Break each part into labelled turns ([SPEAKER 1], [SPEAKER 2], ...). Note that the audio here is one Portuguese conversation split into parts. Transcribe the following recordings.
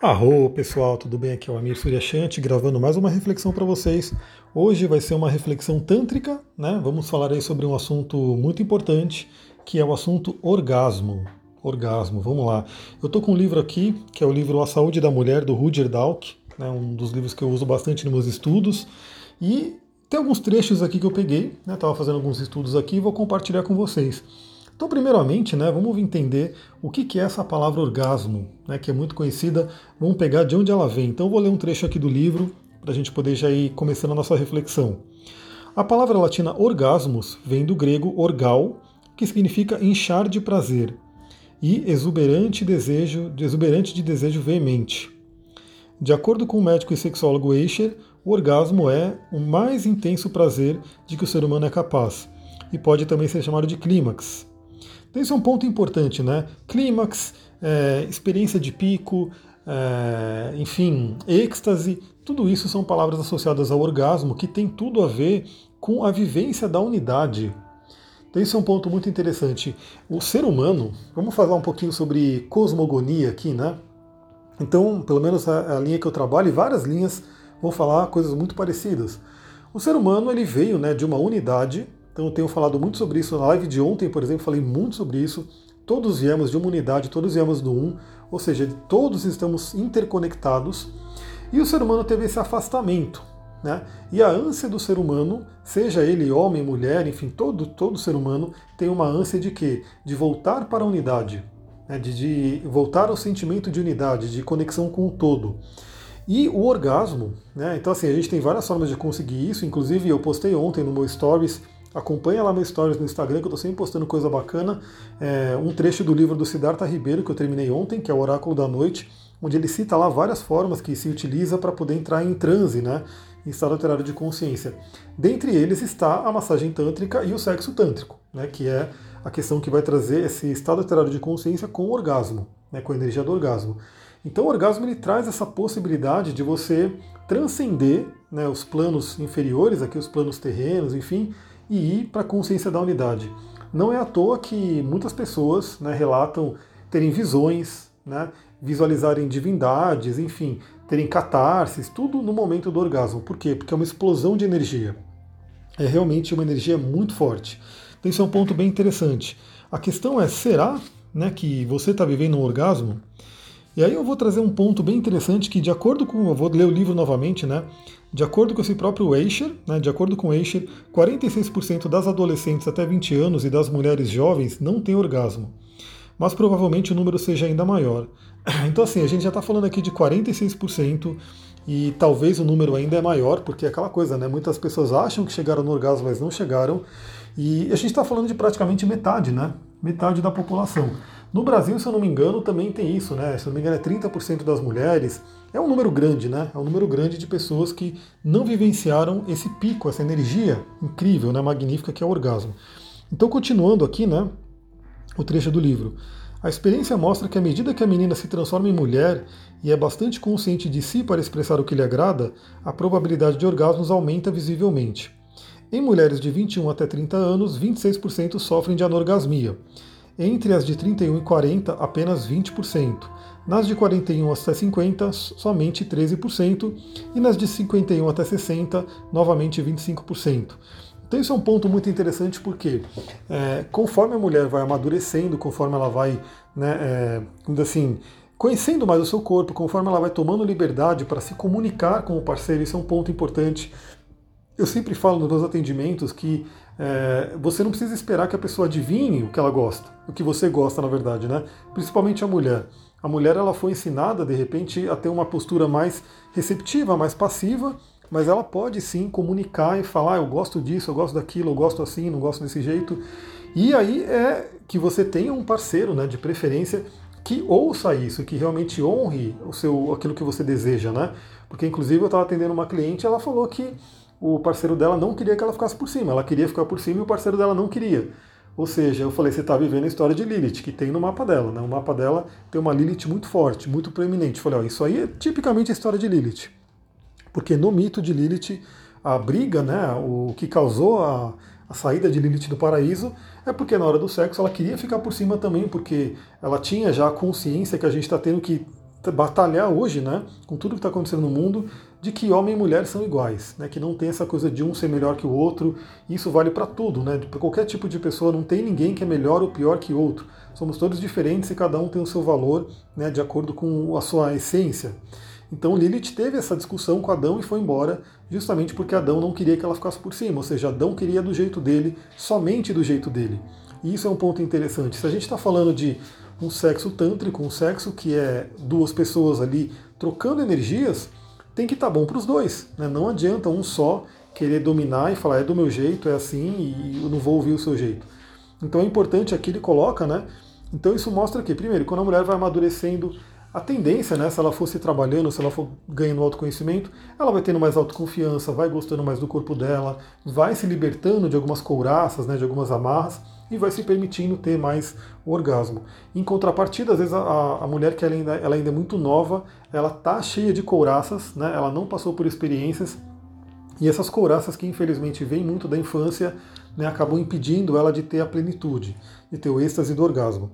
[SPEAKER 1] Arro pessoal, tudo bem? Aqui é o Amir Suryashanti gravando mais uma reflexão para vocês. Hoje vai ser uma reflexão tântrica, né? Vamos falar aí sobre um assunto muito importante, que é o assunto orgasmo. Orgasmo, vamos lá. Eu tô com um livro aqui, que é o livro A Saúde da Mulher, do Rudyard Dalk, né? um dos livros que eu uso bastante nos meus estudos. E tem alguns trechos aqui que eu peguei, né? Tava fazendo alguns estudos aqui e vou compartilhar com vocês. Então, primeiramente, né, vamos entender o que, é essa palavra orgasmo, né, que é muito conhecida. Vamos pegar de onde ela vem. Então, eu vou ler um trecho aqui do livro para a gente poder já ir começando a nossa reflexão. A palavra latina orgasmos vem do grego orgal, que significa inchar de prazer, e exuberante desejo, exuberante de desejo veemente. De acordo com o médico e sexólogo Eicher, o orgasmo é o mais intenso prazer de que o ser humano é capaz, e pode também ser chamado de clímax. Então, esse é um ponto importante, né? Clímax, é, experiência de pico, é, enfim, êxtase, tudo isso são palavras associadas ao orgasmo que tem tudo a ver com a vivência da unidade. Então, esse é um ponto muito interessante. O ser humano, vamos falar um pouquinho sobre cosmogonia aqui, né? Então, pelo menos a, a linha que eu trabalho, e várias linhas vão falar coisas muito parecidas. O ser humano ele veio né, de uma unidade então eu tenho falado muito sobre isso na live de ontem, por exemplo, falei muito sobre isso. Todos viemos de uma unidade, todos viemos do um, ou seja, todos estamos interconectados. E o ser humano teve esse afastamento. Né? E a ânsia do ser humano, seja ele homem, mulher, enfim, todo, todo ser humano tem uma ânsia de quê? De voltar para a unidade, né? de, de voltar ao sentimento de unidade, de conexão com o todo. E o orgasmo, né? então assim, a gente tem várias formas de conseguir isso, inclusive eu postei ontem no meu Stories Acompanha lá meus stories no Instagram, que eu estou sempre postando coisa bacana. É, um trecho do livro do Siddhartha Ribeiro, que eu terminei ontem, que é o Oráculo da Noite, onde ele cita lá várias formas que se utiliza para poder entrar em transe, né, em estado alterado de consciência. Dentre eles está a massagem tântrica e o sexo tântrico, né, que é a questão que vai trazer esse estado alterado de consciência com o orgasmo, né, com a energia do orgasmo. Então o orgasmo ele traz essa possibilidade de você transcender né, os planos inferiores, aqui os planos terrenos, enfim, e ir para a consciência da unidade. Não é à toa que muitas pessoas né, relatam terem visões, né, visualizarem divindades, enfim, terem catarses, tudo no momento do orgasmo. Por quê? Porque é uma explosão de energia. É realmente uma energia muito forte. Então, isso é um ponto bem interessante. A questão é: será né, que você está vivendo um orgasmo? E aí eu vou trazer um ponto bem interessante que, de acordo com. Eu vou ler o livro novamente, né? De acordo com esse próprio Eicher, né, de acordo com Eicher, 46% das adolescentes até 20 anos e das mulheres jovens não têm orgasmo. Mas provavelmente o número seja ainda maior. Então, assim, a gente já está falando aqui de 46% e talvez o número ainda é maior, porque é aquela coisa, né? Muitas pessoas acham que chegaram no orgasmo, mas não chegaram. E a gente está falando de praticamente metade, né? Metade da população. No Brasil, se eu não me engano, também tem isso, né? Se eu não me engano, é 30% das mulheres. É um número grande, né? É um número grande de pessoas que não vivenciaram esse pico, essa energia incrível, né? magnífica que é o orgasmo. Então, continuando aqui, né? O trecho do livro. A experiência mostra que à medida que a menina se transforma em mulher e é bastante consciente de si para expressar o que lhe agrada, a probabilidade de orgasmos aumenta visivelmente. Em mulheres de 21 até 30 anos, 26% sofrem de anorgasmia. Entre as de 31 e 40, apenas 20%. Nas de 41 até 50, somente 13%. E nas de 51 até 60, novamente 25%. Então isso é um ponto muito interessante porque é, conforme a mulher vai amadurecendo, conforme ela vai, né, é, assim, conhecendo mais o seu corpo, conforme ela vai tomando liberdade para se comunicar com o parceiro, isso é um ponto importante. Eu sempre falo nos meus atendimentos que é, você não precisa esperar que a pessoa adivinhe o que ela gosta, o que você gosta, na verdade, né? Principalmente a mulher. A mulher ela foi ensinada, de repente, a ter uma postura mais receptiva, mais passiva, mas ela pode sim comunicar e falar: ah, eu gosto disso, eu gosto daquilo, eu gosto assim, não gosto desse jeito. E aí é que você tenha um parceiro, né, de preferência, que ouça isso, que realmente honre o seu, aquilo que você deseja, né? Porque inclusive eu estava atendendo uma cliente, ela falou que o parceiro dela não queria que ela ficasse por cima. Ela queria ficar por cima e o parceiro dela não queria. Ou seja, eu falei, você está vivendo a história de Lilith, que tem no mapa dela. Né? O mapa dela tem uma Lilith muito forte, muito proeminente. Eu falei, ó, isso aí é tipicamente a história de Lilith. Porque no mito de Lilith, a briga, né, o que causou a, a saída de Lilith do paraíso é porque na hora do sexo ela queria ficar por cima também, porque ela tinha já a consciência que a gente está tendo que batalhar hoje, né, com tudo que está acontecendo no mundo, de que homem e mulher são iguais, né, que não tem essa coisa de um ser melhor que o outro. Isso vale para tudo, né, para qualquer tipo de pessoa. Não tem ninguém que é melhor ou pior que outro. Somos todos diferentes e cada um tem o seu valor, né, de acordo com a sua essência. Então Lilith teve essa discussão com Adão e foi embora, justamente porque Adão não queria que ela ficasse por cima, ou seja, Adão queria do jeito dele, somente do jeito dele. E isso é um ponto interessante. Se a gente está falando de um sexo tântrico, um sexo que é duas pessoas ali trocando energias, tem que estar tá bom para os dois. Né? Não adianta um só querer dominar e falar é do meu jeito, é assim e eu não vou ouvir o seu jeito. Então é importante aqui ele coloca, né? Então isso mostra que, primeiro, quando a mulher vai amadurecendo, a tendência, né, se ela for se trabalhando, se ela for ganhando autoconhecimento, ela vai tendo mais autoconfiança, vai gostando mais do corpo dela, vai se libertando de algumas couraças, né, de algumas amarras e vai se permitindo ter mais orgasmo. Em contrapartida, às vezes a, a mulher que ela ainda, ela ainda é muito nova, ela tá cheia de couraças, né, ela não passou por experiências e essas couraças que infelizmente vêm muito da infância, né, acabam impedindo ela de ter a plenitude, de ter o êxtase do orgasmo.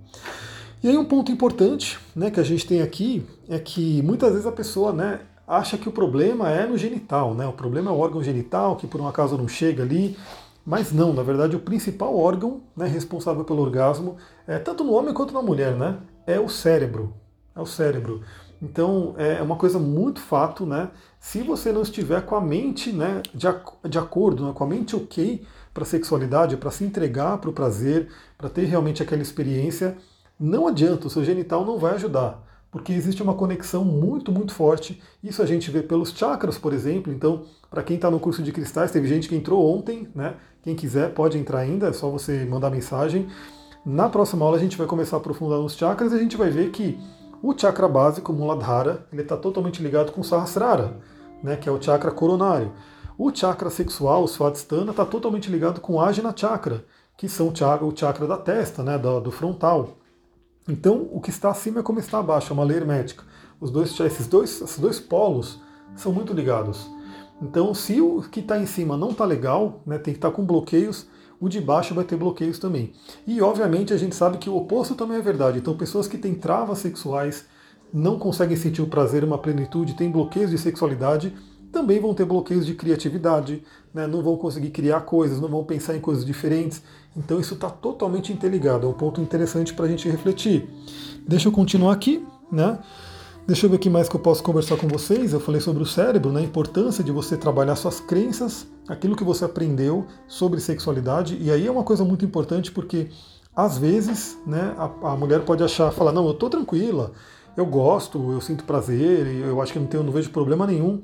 [SPEAKER 1] E aí um ponto importante né, que a gente tem aqui é que muitas vezes a pessoa né, acha que o problema é no genital, né? O problema é o órgão genital, que por um acaso não chega ali. Mas não, na verdade o principal órgão né, responsável pelo orgasmo, é, tanto no homem quanto na mulher, né, é o cérebro. É o cérebro. Então é uma coisa muito fato, né? Se você não estiver com a mente né, de, de acordo, né, com a mente ok para a sexualidade, para se entregar para o prazer, para ter realmente aquela experiência, não adianta, o seu genital não vai ajudar, porque existe uma conexão muito, muito forte. Isso a gente vê pelos chakras, por exemplo. Então, para quem está no curso de cristais, teve gente que entrou ontem, né? Quem quiser pode entrar ainda, é só você mandar mensagem. Na próxima aula a gente vai começar a aprofundar nos chakras e a gente vai ver que o chakra básico, Muladhara, ele está totalmente ligado com o Sahasrara, né, que é o chakra coronário. O chakra sexual, o Svadhisthana, está totalmente ligado com o Ajna Chakra, que são o chakra, o chakra da testa, né, do frontal. Então, o que está acima é como está abaixo, é uma lei hermética. Os dois, esses, dois, esses dois polos são muito ligados. Então, se o que está em cima não está legal, né, tem que estar tá com bloqueios, o de baixo vai ter bloqueios também. E, obviamente, a gente sabe que o oposto também é verdade. Então, pessoas que têm travas sexuais, não conseguem sentir o prazer, uma plenitude, têm bloqueios de sexualidade, também vão ter bloqueios de criatividade, né, não vão conseguir criar coisas, não vão pensar em coisas diferentes. Então isso está totalmente interligado, é um ponto interessante para a gente refletir. Deixa eu continuar aqui, né? Deixa eu ver o que mais que eu posso conversar com vocês. Eu falei sobre o cérebro, né? a importância de você trabalhar suas crenças, aquilo que você aprendeu sobre sexualidade. E aí é uma coisa muito importante porque às vezes né, a, a mulher pode achar, falar, não, eu estou tranquila, eu gosto, eu sinto prazer, eu acho que não tenho, não vejo problema nenhum.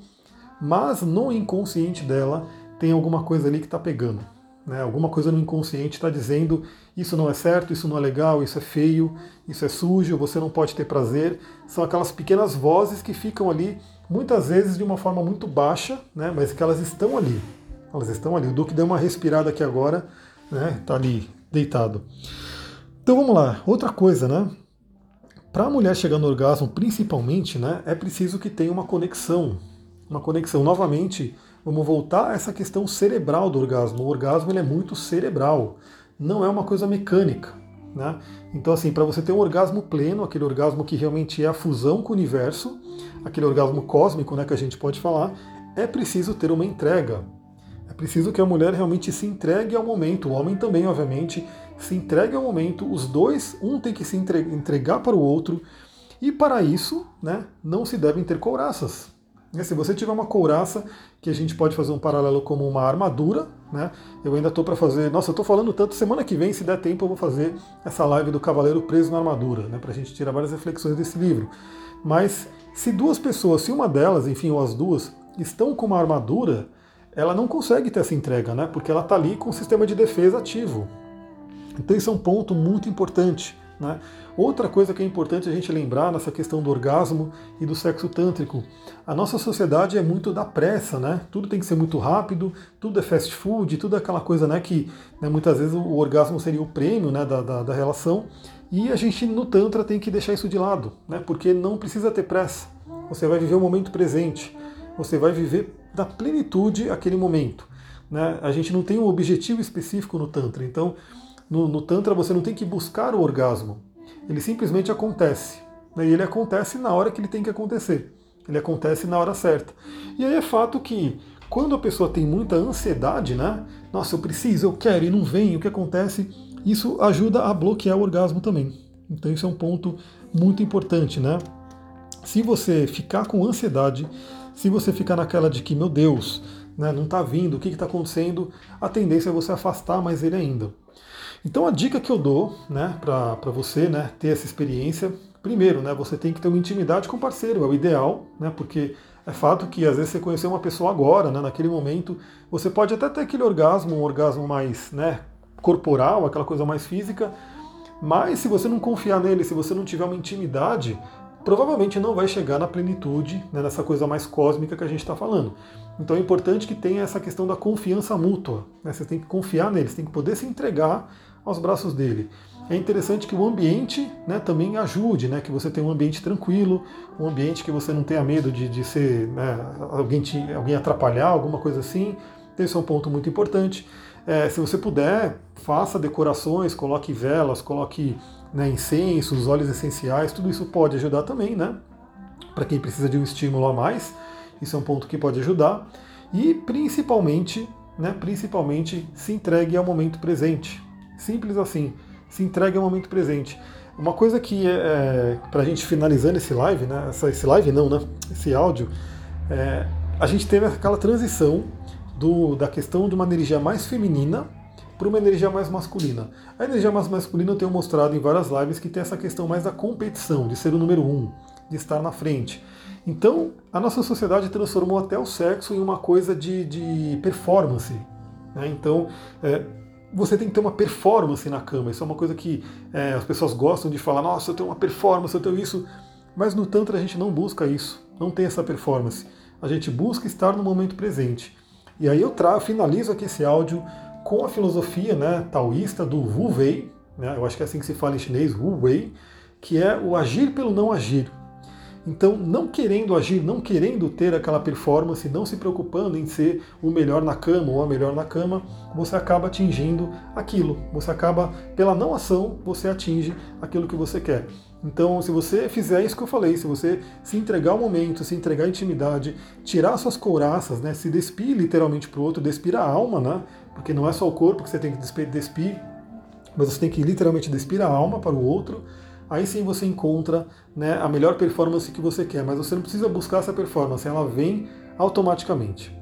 [SPEAKER 1] Mas no inconsciente dela tem alguma coisa ali que está pegando. Né? Alguma coisa no inconsciente está dizendo isso não é certo, isso não é legal, isso é feio, isso é sujo, você não pode ter prazer. São aquelas pequenas vozes que ficam ali, muitas vezes de uma forma muito baixa, né? mas que elas estão ali. Elas estão ali. O Duque deu uma respirada aqui agora, né? Está ali deitado. Então vamos lá. Outra coisa, né? Para a mulher chegar no orgasmo, principalmente, né, é preciso que tenha uma conexão. Uma conexão novamente Vamos voltar a essa questão cerebral do orgasmo. O orgasmo ele é muito cerebral, não é uma coisa mecânica. Né? Então, assim, para você ter um orgasmo pleno, aquele orgasmo que realmente é a fusão com o universo, aquele orgasmo cósmico né, que a gente pode falar, é preciso ter uma entrega. É preciso que a mulher realmente se entregue ao momento, o homem também, obviamente, se entregue ao momento, os dois, um tem que se entregar para o outro, e para isso, né, não se devem ter couraças. Se você tiver uma couraça, que a gente pode fazer um paralelo como uma armadura, né? Eu ainda estou para fazer. Nossa, eu estou falando tanto. Semana que vem, se der tempo, eu vou fazer essa live do Cavaleiro Preso na Armadura, né? Para a gente tirar várias reflexões desse livro. Mas se duas pessoas, se uma delas, enfim, ou as duas, estão com uma armadura, ela não consegue ter essa entrega, né? Porque ela está ali com o sistema de defesa ativo. Então, isso é um ponto muito importante. Né? Outra coisa que é importante a gente lembrar nessa questão do orgasmo e do sexo tântrico, a nossa sociedade é muito da pressa, né? Tudo tem que ser muito rápido, tudo é fast food, tudo é aquela coisa, né? Que né, muitas vezes o orgasmo seria o prêmio, né? Da, da, da, relação e a gente no tantra tem que deixar isso de lado, né? Porque não precisa ter pressa. Você vai viver o momento presente, você vai viver da plenitude aquele momento, né? A gente não tem um objetivo específico no tantra, então no, no Tantra você não tem que buscar o orgasmo, ele simplesmente acontece. né, e ele acontece na hora que ele tem que acontecer. Ele acontece na hora certa. E aí é fato que quando a pessoa tem muita ansiedade, né? Nossa, eu preciso, eu quero e não vem, o que acontece? Isso ajuda a bloquear o orgasmo também. Então isso é um ponto muito importante, né? Se você ficar com ansiedade, se você ficar naquela de que, meu Deus, né, não está vindo, o que está acontecendo, a tendência é você afastar mais ele ainda. Então a dica que eu dou né, para você né, ter essa experiência, primeiro, né, você tem que ter uma intimidade com o parceiro, é o ideal, né, porque é fato que às vezes você conheceu uma pessoa agora, né, naquele momento, você pode até ter aquele orgasmo, um orgasmo mais né, corporal, aquela coisa mais física, mas se você não confiar nele, se você não tiver uma intimidade, provavelmente não vai chegar na plenitude, né, nessa coisa mais cósmica que a gente está falando. Então é importante que tenha essa questão da confiança mútua. Né, você tem que confiar nele, você tem que poder se entregar aos braços dele. É interessante que o ambiente né, também ajude, né, que você tenha um ambiente tranquilo, um ambiente que você não tenha medo de, de ser né, alguém, te, alguém atrapalhar, alguma coisa assim. Esse é um ponto muito importante. É, se você puder, faça decorações, coloque velas, coloque né, incensos, óleos essenciais, tudo isso pode ajudar também, né? Para quem precisa de um estímulo a mais, isso é um ponto que pode ajudar. E principalmente, né, principalmente se entregue ao momento presente. Simples assim, se entregue ao momento presente. Uma coisa que é, é para a gente finalizando esse live, né, essa, esse live não, né, esse áudio, é, a gente teve aquela transição do, da questão de uma energia mais feminina para uma energia mais masculina. A energia mais masculina eu tenho mostrado em várias lives que tem essa questão mais da competição, de ser o número um, de estar na frente. Então, a nossa sociedade transformou até o sexo em uma coisa de, de performance. Né? Então, é, você tem que ter uma performance na cama. Isso é uma coisa que é, as pessoas gostam de falar: nossa, eu tenho uma performance, eu tenho isso. Mas no Tantra a gente não busca isso, não tem essa performance. A gente busca estar no momento presente. E aí eu finalizo aqui esse áudio com a filosofia né, taoísta do Wu Wei, né, eu acho que é assim que se fala em chinês, Wu Wei, que é o agir pelo não agir. Então, não querendo agir, não querendo ter aquela performance, não se preocupando em ser o melhor na cama ou a melhor na cama, você acaba atingindo aquilo. Você acaba, pela não ação, você atinge aquilo que você quer. Então, se você fizer isso que eu falei, se você se entregar ao momento, se entregar à intimidade, tirar suas couraças, né, se despir literalmente para o outro, despir a alma, né, porque não é só o corpo que você tem que despir, mas você tem que literalmente despir a alma para o outro, aí sim você encontra né, a melhor performance que você quer, mas você não precisa buscar essa performance, ela vem automaticamente.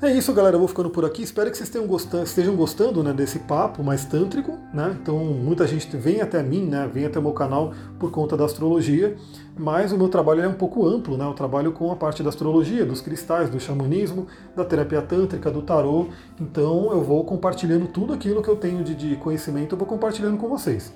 [SPEAKER 1] É isso, galera. Eu vou ficando por aqui. Espero que vocês estejam gostando, estejam gostando né, desse papo mais tântrico. Né? Então, muita gente vem até mim, né, vem até o meu canal por conta da astrologia, mas o meu trabalho é um pouco amplo. Né? Eu trabalho com a parte da astrologia, dos cristais, do xamanismo, da terapia tântrica, do tarô. Então, eu vou compartilhando tudo aquilo que eu tenho de, de conhecimento, eu vou compartilhando com vocês.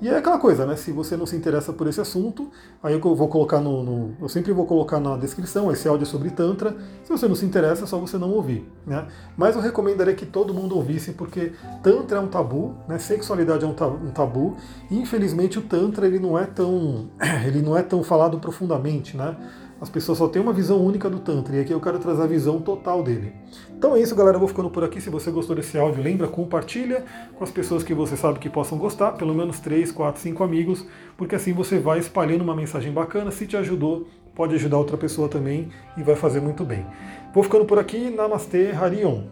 [SPEAKER 1] E é aquela coisa, né? Se você não se interessa por esse assunto, aí eu vou colocar no, no, Eu sempre vou colocar na descrição esse áudio sobre Tantra. Se você não se interessa, é só você não ouvir. Né? Mas eu recomendaria que todo mundo ouvisse, porque Tantra é um tabu, né? sexualidade é um tabu, e infelizmente o Tantra ele não é tão. ele não é tão falado profundamente, né? As pessoas só têm uma visão única do Tantra, e aqui eu quero trazer a visão total dele. Então é isso, galera. Eu vou ficando por aqui. Se você gostou desse áudio, lembra, compartilha com as pessoas que você sabe que possam gostar, pelo menos 3, 4, 5 amigos, porque assim você vai espalhando uma mensagem bacana. Se te ajudou, pode ajudar outra pessoa também e vai fazer muito bem. Vou ficando por aqui. Namastê, Harion.